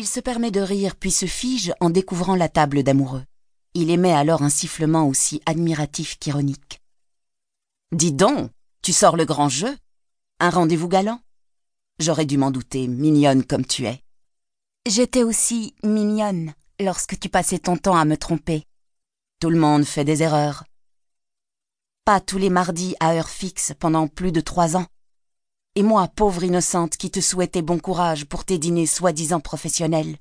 Il se permet de rire puis se fige en découvrant la table d'amoureux. Il émet alors un sifflement aussi admiratif qu'ironique. Dis donc, tu sors le grand jeu Un rendez-vous galant J'aurais dû m'en douter, mignonne comme tu es. J'étais aussi mignonne lorsque tu passais ton temps à me tromper. Tout le monde fait des erreurs. Pas tous les mardis à heure fixe pendant plus de trois ans. Et moi, pauvre innocente qui te souhaitais bon courage pour tes dîners soi-disant professionnels.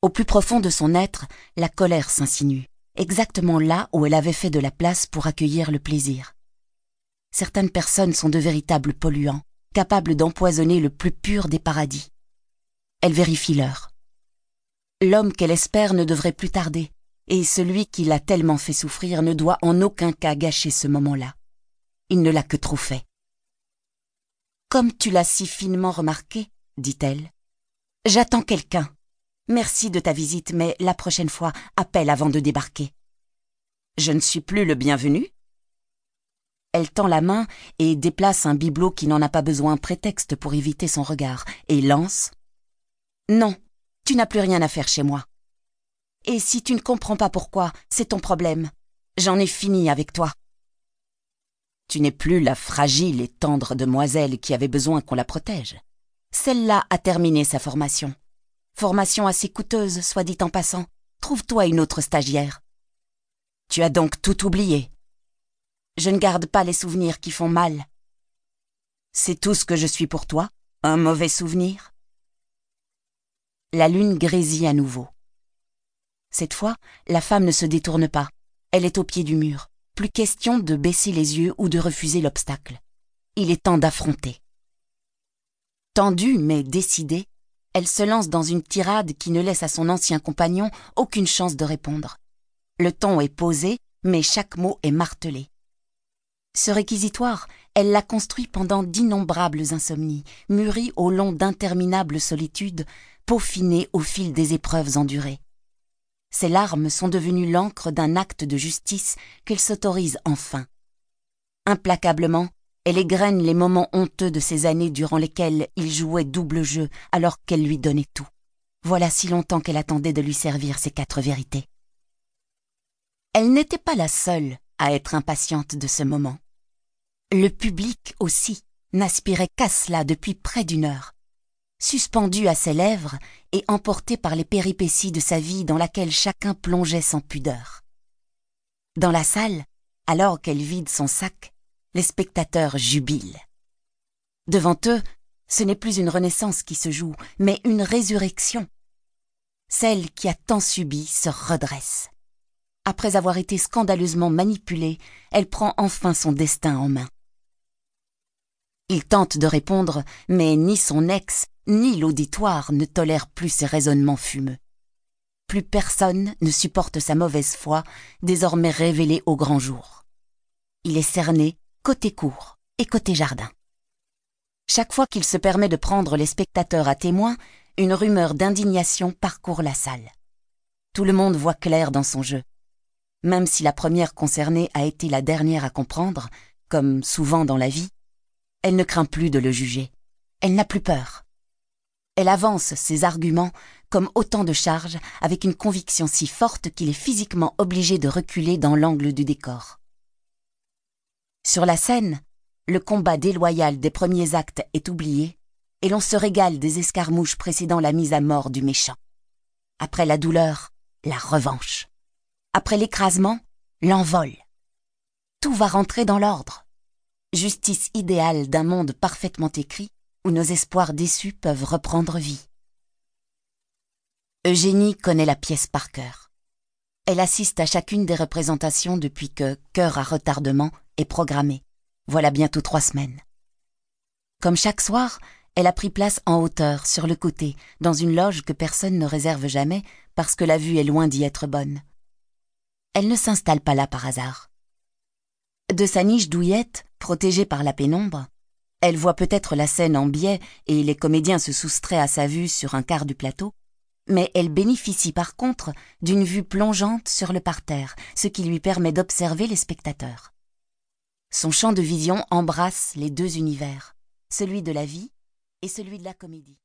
Au plus profond de son être, la colère s'insinue, exactement là où elle avait fait de la place pour accueillir le plaisir. Certaines personnes sont de véritables polluants, capables d'empoisonner le plus pur des paradis. Elle vérifie l'heure. L'homme qu'elle espère ne devrait plus tarder, et celui qui l'a tellement fait souffrir ne doit en aucun cas gâcher ce moment-là. Il ne l'a que trop fait. Comme tu l'as si finement remarqué, dit-elle, j'attends quelqu'un. Merci de ta visite, mais la prochaine fois, appelle avant de débarquer. Je ne suis plus le bienvenu Elle tend la main et déplace un bibelot qui n'en a pas besoin prétexte pour éviter son regard, et lance Non, tu n'as plus rien à faire chez moi. Et si tu ne comprends pas pourquoi, c'est ton problème. J'en ai fini avec toi. Tu n'es plus la fragile et tendre demoiselle qui avait besoin qu'on la protège. Celle-là a terminé sa formation. Formation assez coûteuse, soit dit en passant. Trouve-toi une autre stagiaire. Tu as donc tout oublié. Je ne garde pas les souvenirs qui font mal. C'est tout ce que je suis pour toi Un mauvais souvenir? La lune grésille à nouveau. Cette fois, la femme ne se détourne pas. Elle est au pied du mur. Plus question de baisser les yeux ou de refuser l'obstacle. Il est temps d'affronter. Tendue mais décidée, elle se lance dans une tirade qui ne laisse à son ancien compagnon aucune chance de répondre. Le ton est posé, mais chaque mot est martelé. Ce réquisitoire, elle l'a construit pendant d'innombrables insomnies, mûri au long d'interminables solitudes, peaufiné au fil des épreuves endurées. Ses larmes sont devenues l'encre d'un acte de justice qu'elle s'autorise enfin. Implacablement, elle égrène les moments honteux de ces années durant lesquelles il jouait double jeu alors qu'elle lui donnait tout. Voilà si longtemps qu'elle attendait de lui servir ces quatre vérités. Elle n'était pas la seule à être impatiente de ce moment. Le public aussi n'aspirait qu'à cela depuis près d'une heure suspendu à ses lèvres et emporté par les péripéties de sa vie dans laquelle chacun plongeait sans pudeur. Dans la salle, alors qu'elle vide son sac, les spectateurs jubilent. Devant eux, ce n'est plus une renaissance qui se joue, mais une résurrection. Celle qui a tant subi se redresse. Après avoir été scandaleusement manipulée, elle prend enfin son destin en main. Il tente de répondre, mais ni son ex, ni l'auditoire ne tolèrent plus ses raisonnements fumeux. Plus personne ne supporte sa mauvaise foi, désormais révélée au grand jour. Il est cerné côté cour et côté jardin. Chaque fois qu'il se permet de prendre les spectateurs à témoin, une rumeur d'indignation parcourt la salle. Tout le monde voit clair dans son jeu. Même si la première concernée a été la dernière à comprendre, comme souvent dans la vie, elle ne craint plus de le juger. Elle n'a plus peur. Elle avance ses arguments comme autant de charges avec une conviction si forte qu'il est physiquement obligé de reculer dans l'angle du décor. Sur la scène, le combat déloyal des premiers actes est oublié et l'on se régale des escarmouches précédant la mise à mort du méchant. Après la douleur, la revanche. Après l'écrasement, l'envol. Tout va rentrer dans l'ordre justice idéale d'un monde parfaitement écrit où nos espoirs déçus peuvent reprendre vie. Eugénie connaît la pièce par cœur. Elle assiste à chacune des représentations depuis que Cœur à retardement est programmé. Voilà bientôt trois semaines. Comme chaque soir, elle a pris place en hauteur, sur le côté, dans une loge que personne ne réserve jamais parce que la vue est loin d'y être bonne. Elle ne s'installe pas là par hasard. De sa niche douillette, protégée par la pénombre, elle voit peut-être la scène en biais et les comédiens se soustraient à sa vue sur un quart du plateau, mais elle bénéficie par contre d'une vue plongeante sur le parterre, ce qui lui permet d'observer les spectateurs. Son champ de vision embrasse les deux univers, celui de la vie et celui de la comédie.